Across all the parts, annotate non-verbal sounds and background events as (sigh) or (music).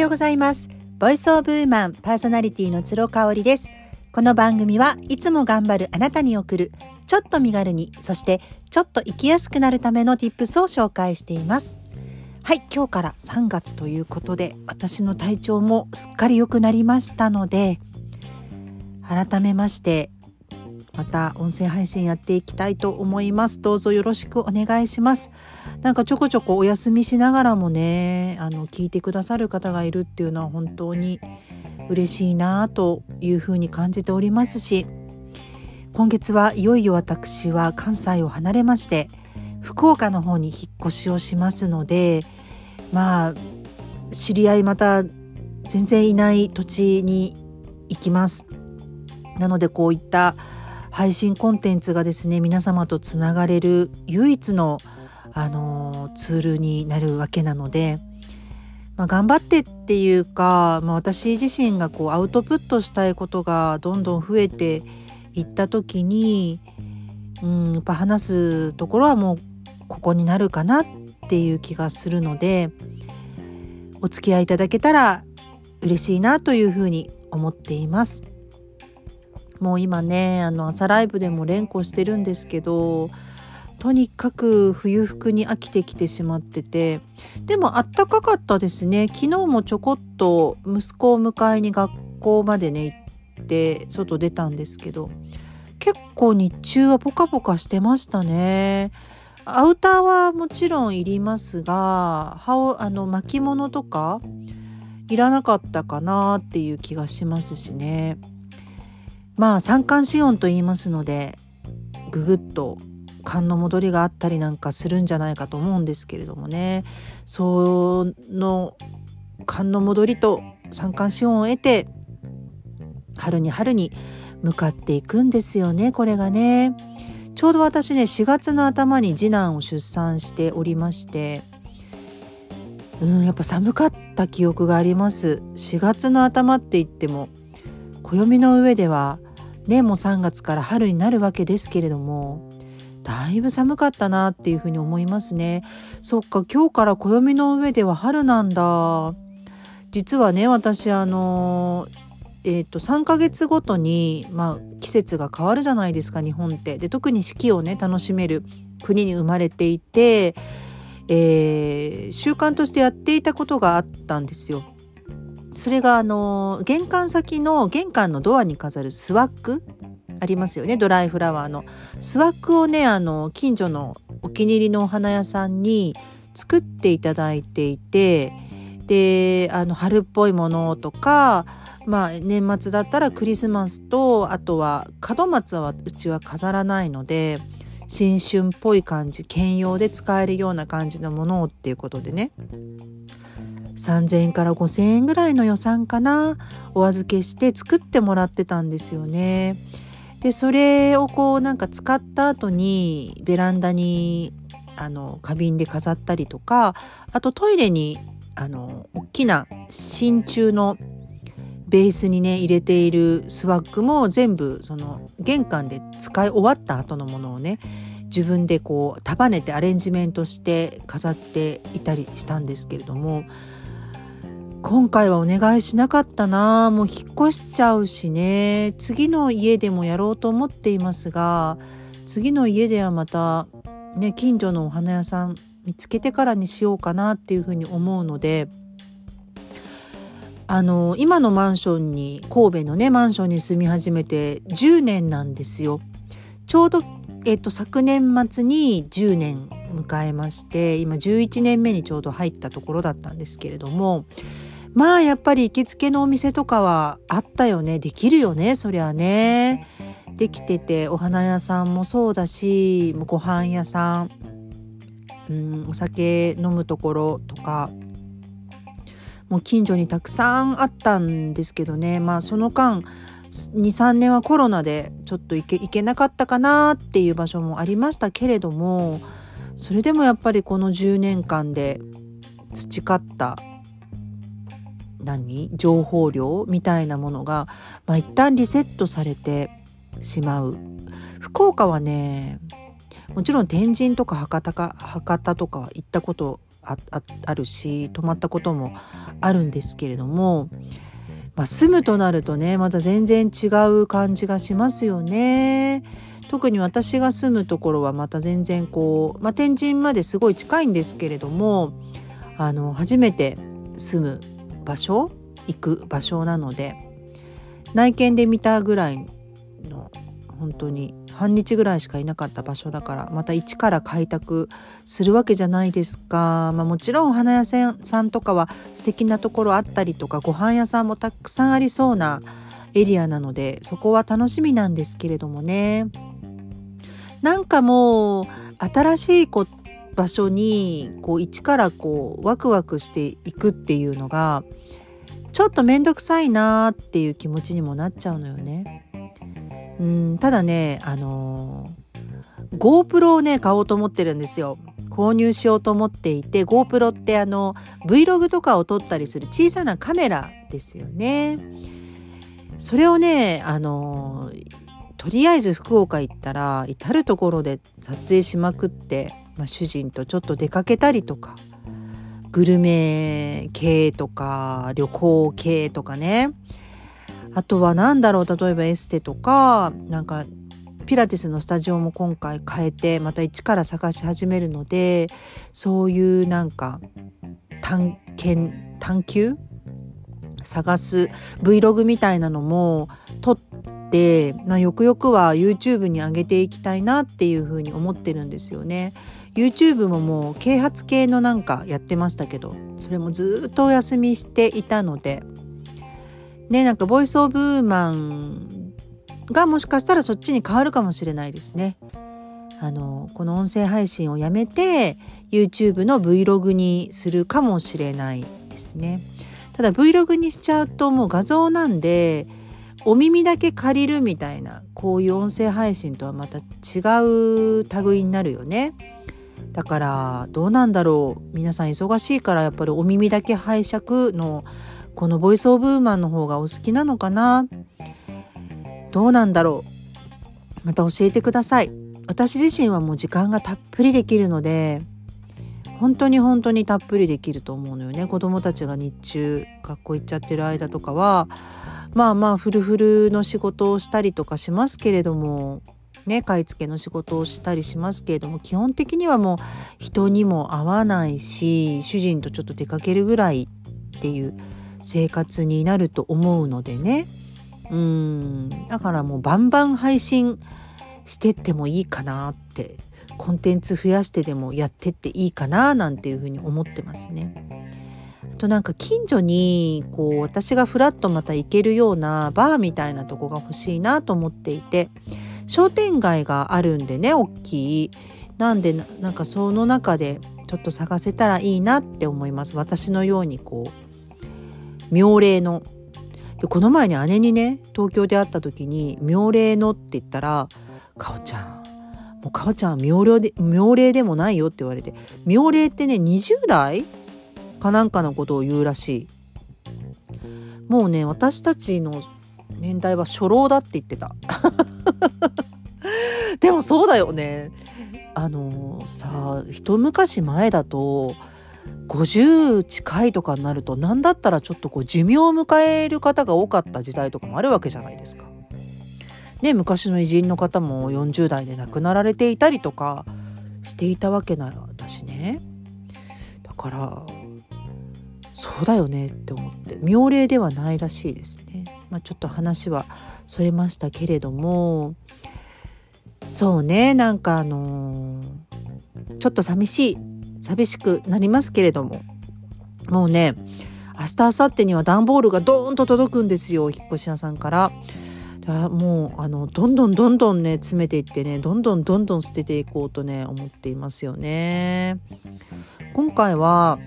ようございます。ボイスオブウーマンパーソナリティの鶴香織です。この番組はいつも頑張るあなたに送るちょっと身軽にそしてちょっと生きやすくなるための tips を紹介しています。はい今日から3月ということで私の体調もすっかり良くなりましたので改めましてまた音声配信やっていきたいと思います。どうぞよろしくお願いします。なんかちょこちょこお休みしながらもねあの聞いてくださる方がいるっていうのは本当に嬉しいなというふうに感じておりますし今月はいよいよ私は関西を離れまして福岡の方に引っ越しをしますのでまあ知り合いまた全然いない土地に行きます。なのでこういった配信コンテンツがですね皆様とつながれる唯一の、あのツールになるわけなので、まあ、頑張ってっていうか、まあ、私自身がこうアウトプットしたいことがどんどん増えていった時に、うん、やっぱ話すところはもうここになるかなっていう気がするのでお付き合いいただけたら嬉しいなというふうに思っています。もう今ねあの朝ライブでも連呼してるんですけどとにかく冬服に飽きてきてしまっててでもあったかかったですね昨日もちょこっと息子を迎えに学校までね行って外出たんですけど結構日中はポカポカしてましたねアウターはもちろんいりますがあの巻物とかいらなかったかなっていう気がしますしね。まあ三寒四温と言いますのでぐぐっと寒の戻りがあったりなんかするんじゃないかと思うんですけれどもね。その寒の戻りと三寒四温を得て春に春に向かっていくんですよねこれがね。ちょうど私ね4月の頭に次男を出産しておりましてうんやっぱ寒かった記憶があります。4月の頭って言っても暦の上ではねもう3月から春になるわけですけれどもだいぶ寒かったなっていうふうに思いますねそっか今日から暦の上では春なんだ実はね私あのえーと、3ヶ月ごとに、まあ、季節が変わるじゃないですか日本って。で特に四季をね楽しめる国に生まれていて、えー、習慣としてやっていたことがあったんですよ。それがあの玄関先の玄関のドアに飾るスワッグ？ありますよね。ドライフラワーの。スワッグをねあの近所のお気に入りのお花屋さんに作っていただいていてであの春っぽいものとかまあ年末だったらクリスマスとあとは門松はうちは飾らないので新春っぽい感じ兼用で使えるような感じのものをっていうことでね。3,000円から5,000円ぐらいの予算かなお預けして作ってもらってたんですよね。でそれをこうなんか使った後にベランダにあの花瓶で飾ったりとかあとトイレにあの大きな真鍮のベースにね入れているスワッグも全部その玄関で使い終わった後のものをね自分でこう束ねてアレンジメントして飾っていたりしたんですけれども今回はお願いしなかったなもう引っ越しちゃうしね次の家でもやろうと思っていますが次の家ではまたね近所のお花屋さん見つけてからにしようかなっていうふうに思うのであの今のマンションに神戸のねマンションに住み始めて10年なんですよ。ちょうど、えっと、昨年末に10年迎えまして今11年目にちょうど入ったところだったんですけれどもまあやっぱり行きつけのお店とかはあったよね。できるよねそりゃね。できててお花屋さんもそうだしご飯屋さん、うん、お酒飲むところとか。もう近所にたくさんあったんですけどね。まあその間23年はコロナでちょっと行け行けなかったかなっていう場所もありましたけれどもそれでもやっぱりこの10年間で培った何？情報量みたいなものが、まあ、一旦リセットされてしまう福岡はねもちろん天神とか博多か博多とかは行ったことああるし泊まったこともあるんですけれども、まあ、住むとなるとねまた全然違う感じがしますよね。特に私が住むところはまた全然こう、まあ、天神まですごい近いんですけれどもあの初めて住む場所行く場所なので内見で見たぐらいの本当に半日ぐらいしかいなかった場所だからまた一から開拓するわけじゃないですか、まあ、もちろんお花屋さんとかは素敵なところあったりとかご飯屋さんもたくさんありそうなエリアなのでそこは楽しみなんですけれどもね。なんかもう新しいこ場所にこう一からこうワクワクしていくっていうのがちょっと面倒くさいなっていう気持ちにもなっちゃうのよね。うんただねあのー、GoPro をね買おうと思ってるんですよ。購入しようと思っていて GoPro ってあの Vlog とかを撮ったりする小さなカメラですよね。それをねあのー、とりあえず福岡行ったら至る所で撮影しまくって、まあ、主人とちょっと出かけたりとかグルメ系とか旅行系とかねあとは何だろう例えばエステとかなんかピラティスのスタジオも今回変えてまた一から探し始めるのでそういうなんか探検探求？探す Vlog みたいなのも撮って、まあ、よくよくは YouTube に上げていきたいなっていうふうに思ってるんですよね。YouTube ももう啓発系のなんかやってましたけどそれもずっとお休みしていたのでねなんかボイスオブウーマンがもしかしたらそっちに変わるかもしれないですね。あのこの音声配信をやめて YouTube の Vlog にするかもしれないですね。ただ Vlog にしちゃうともう画像なんでお耳だけ借りるみたいなこういう音声配信とはまた違う類になるよね。だからどうなんだろう皆さん忙しいからやっぱりお耳だけ拝借のこのボイスオブウーマンの方がお好きなのかな？どうなんだろう？また教えてください。私自身はもう時間がたっぷりできるので本当に本当にたっぷりできると思うのよね。子供たちが日中学校行っちゃってる間とかはまあまあフルフルの仕事をしたりとかしますけれどもね買い付けの仕事をしたりしますけれども基本的にはもう人にも会わないし主人とちょっと出かけるぐらいっていう生活になると思うのでねうんだからもうバンバン配信してってもいいかなってコンテンツ増やしてでもやってっていいかななんていうふうに思ってますね。あとなんか近所にこう私がふらっとまた行けるようなバーみたいなとこが欲しいなと思っていて商店街があるんでね大きい。なんでなんかその中でちょっと探せたらいいなって思います。私のようにこう妙齢の。でこの前に姉にね東京で会った時に「妙齢の」って言ったら「かおちゃんもうかおちゃん妙齢で妙齢でもないよ」って言われて妙齢ってね20代かなんかのことを言うらしいもうね私たちの年代は初老だって言ってた。でもそうだよねあのさ一昔前だと50近いとかになると何だったらちょっとこう寿命を迎える方が多かった時代とかもあるわけじゃないですか。ね昔の偉人の方も40代で亡くなられていたりとかしていたわけなら私ねだからそうだよねって思って妙齢ではないらしいですね。まあ、ちょっと話はそれましたけれどもそうねなんかあのー、ちょっと寂しい寂しくなりますけれどももうね明日明後日には段ボールがドーンと届くんですよ引っ越し屋さんから。もうあのどんどんどんどんね詰めていってねどんどんどんどん捨てていこうとね思っていますよね。今回は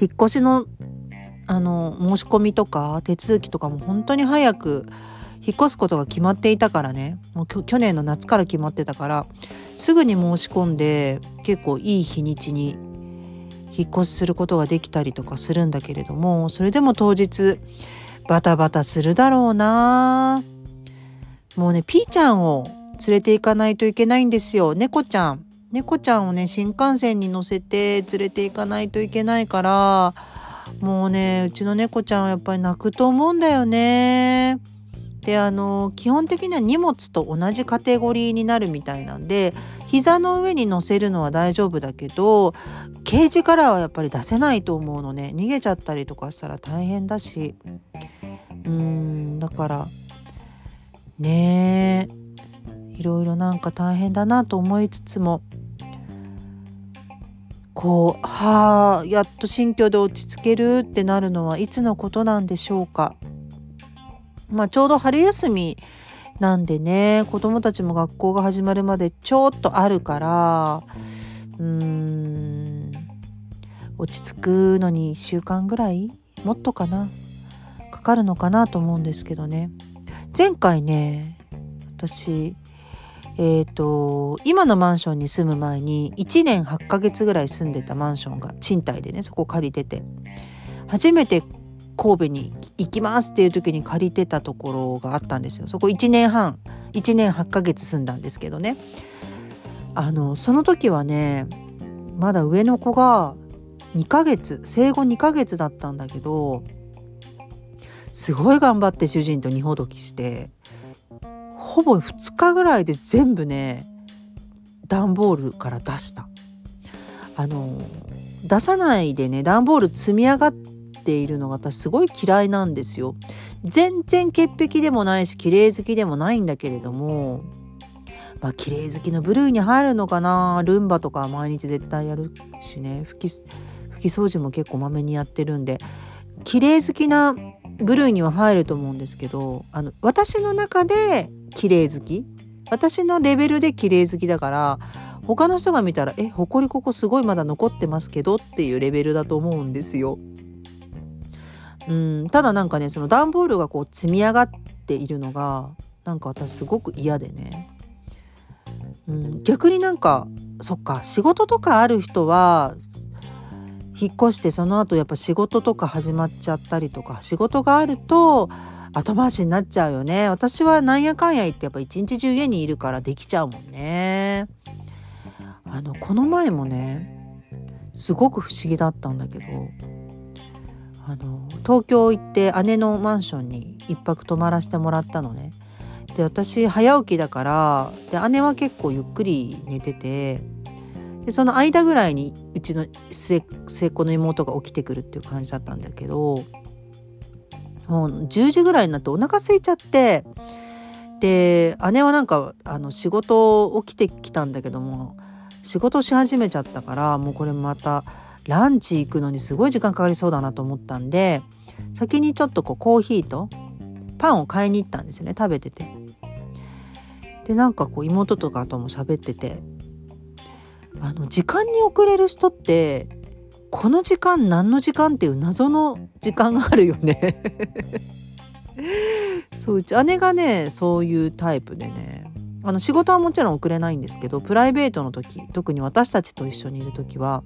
引っ越しのあの申し込みとか手続きとかも本当に早く引っ越すことが決まっていたからね。もう去年の夏から決まってたからすぐに申し込んで結構いい日にちに引っ越しすることができたりとかするんだけれどもそれでも当日バタバタするだろうな。もうねピーちゃんを連れて行かないといけないんですよ。猫ちゃん。猫ちゃんをね新幹線に乗せて連れて行かないといけないからもうねうちの猫ちゃんはやっぱり泣くと思うんだよね。であの基本的には荷物と同じカテゴリーになるみたいなんで膝の上に乗せるのは大丈夫だけどケージからはやっぱり出せないと思うのね逃げちゃったりとかしたら大変だしうんだからねえいろいろなんか大変だなと思いつつもこうはあやっと新居で落ち着けるってなるのはいつのことなんでしょうか。まあ、ちょうど春休みなんでね子供たちも学校が始まるまでちょっとあるからうーん落ち着くのに1週間ぐらいもっとかなかかるのかなと思うんですけどね。前回ね私えっ、ー、と今のマンションに住む前に1年8ヶ月ぐらい住んでたマンションが賃貸でねそこ借りてて初めて神戸に行きますっていう時に借りてたところがあったんですよ。そこ1年半1年8ヶ月住んだんですけどね。あのその時はねまだ上の子が2ヶ月生後2ヶ月だったんだけどすごい頑張って主人と荷ほどきしてほぼ2日ぐらいで全部ね段ボールから出した。あの出さないでね段ボール積み上がっているのが私すごい嫌いなんですよ。全然潔癖でもないし綺麗好きでもないんだけれどもまあ綺麗好きの部類に入るのかな？ルンバとか毎日絶対やるしね。拭き拭き掃除も結構まめにやってるんで。綺麗好きな部類には入ると思うんですけどあの私の中で綺麗好き私のレベルで綺麗好きだから他の人が見たら「えほこりここすごいまだ残ってますけど」っていうレベルだと思うんですよ。うん。ただなんかねその段ボールがこう積み上がっているのがなんか私すごく嫌でね、うん、逆になんかそっか仕事とかある人は引っ越してその後やっぱ仕事とか始まっちゃったりとか仕事があると後回しになっちゃうよね。私はなんやかんや言ってやっぱ一日中家にいるからできちゃうもんね。あのこの前もねすごく不思議だったんだけどあの東京行って姉のマンションに1泊泊まらせてもらったのね。で私早起きだからで姉は結構ゆっくり寝ててでその間ぐらいにうちの末っ子の妹が起きてくるっていう感じだったんだけどもう10時ぐらいになってお腹空いちゃってで姉はなんかあの仕事起きてきたんだけども仕事し始めちゃったからもうこれまたランチ行くのにすごい時間かかりそうだなと思ったんで先にちょっとこうコーヒーとパンを買いに行ったんですよね食べてて。でなんかこう妹とかとも喋っててあの時間に遅れる人ってこの時間何の時間っていう謎の時間があるよね (laughs) そううち姉がねそういうタイプでねあの仕事はもちろん遅れないんですけどプライベートの時特に私たちと一緒にいる時は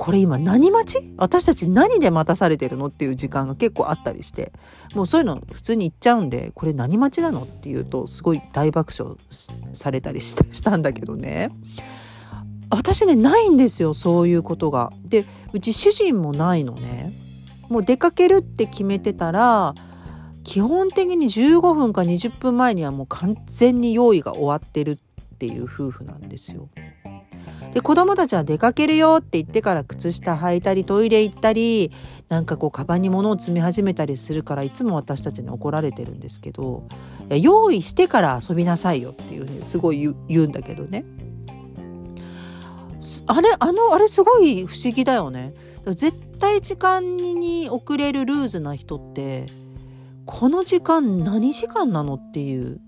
これ今何待ち？私たち何で待たされてるの？っていう時間が結構あったりしてもうそういうの普通に言っちゃうんでこれ何待ちなの？っていうとすごい大爆笑されたりしたんだけどね私ねないんですよそういうことが。でうち主人もないのね。もう出かけるって決めてたら基本的に15分か20分前にはもう完全に用意が終わってるっていう夫婦なんですよ。で子供たちは出かけるよって言ってから靴下履いたりトイレ行ったりなんかこうカバンに物を積み始めたりするからいつも私たちに怒られてるんですけど用意してから遊びなさいよっていうふうにすごい言うんだけどね。あれあのあれすごい不思議だよね絶対時間に遅れるルーズな人ってこの時間何時間なのっていう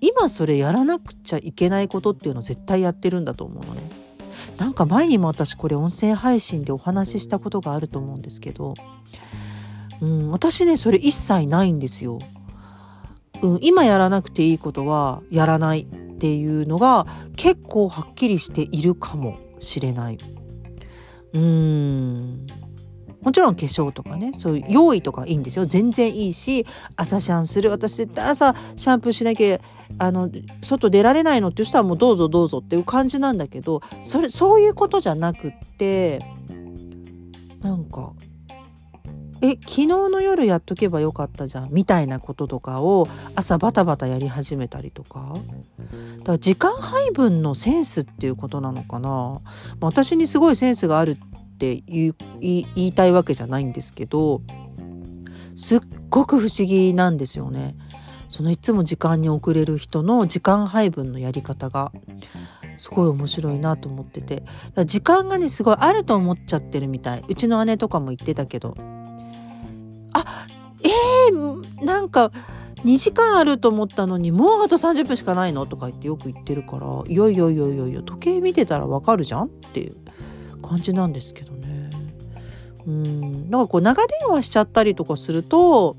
今それやらなくちゃいけないことっていうのを絶対やってるんだと思うのねなんか前にも私これ音声配信でお話ししたことがあると思うんですけど、うん、私ねそれ一切ないんですよ、うん、今やらなくていいことはやらないっていうのが結構はっきりしているかもしれない。うんもちろん化粧とかねそういう用意とかいいんですよ。全然いいし朝シャンする。私絶対朝シャンプーしなきゃあの外出られないのっていう人はもうどうぞどうぞっていう感じなんだけどそれそういうことじゃなくってなんかえ昨日の夜やっとけばよかったじゃんみたいなこととかを朝バタバタやり始めたりとか。だから時間配分のセンスっていうことなのかな。私にすごいセンスがあるって言いたいわけじゃないんですけどすっごく不思議なんですよね。そのいつも時間に遅れる人の時間配分のやり方がすごい面白いなと思ってて。時間がねすごいあると思っちゃってるみたい。うちの姉とかも言ってたけど。あえー、なんか2時間あると思ったのにもうあと30分しかないの？とか言ってよく言ってるからいやいやいやいやいや時計見てたらわかるじゃん？っていう。感じなんですけどね。うんなんかこう長電話しちゃったりとかすると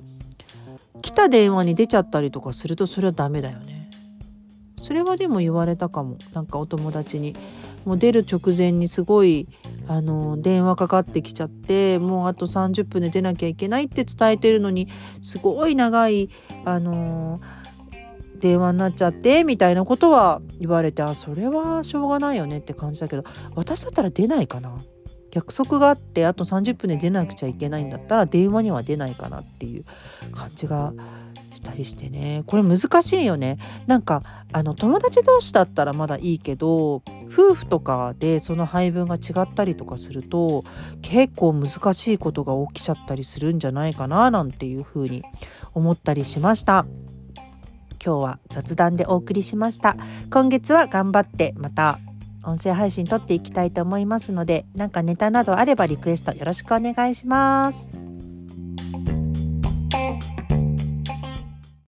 来た電話に出ちゃったりとかするとそれはダメだよね。それはでも言われたかもなんかお友達にもう出る直前にすごいあの電話かかってきちゃってもうあと30分で出なきゃいけないって伝えてるのにすごい長いあの電話になっちゃってみたいなことは言われてあそれはしょうがないよねって感じだけど私だったら出ないかな。約束があってあと30分で出なくちゃいけないんだったら電話には出ないかなっていう感じがしたりしてね。これ難しいよね。なんかあの友達同士だったらまだいいけど夫婦とかでその配分が違ったりとかすると結構難しいことが起きちゃったりするんじゃないかななんていうふうに思ったりしました。今日は雑談でお送りしました今月は頑張ってまた音声配信撮っていきたいと思いますのでなんかネタなどあればリクエストよろしくお願いします。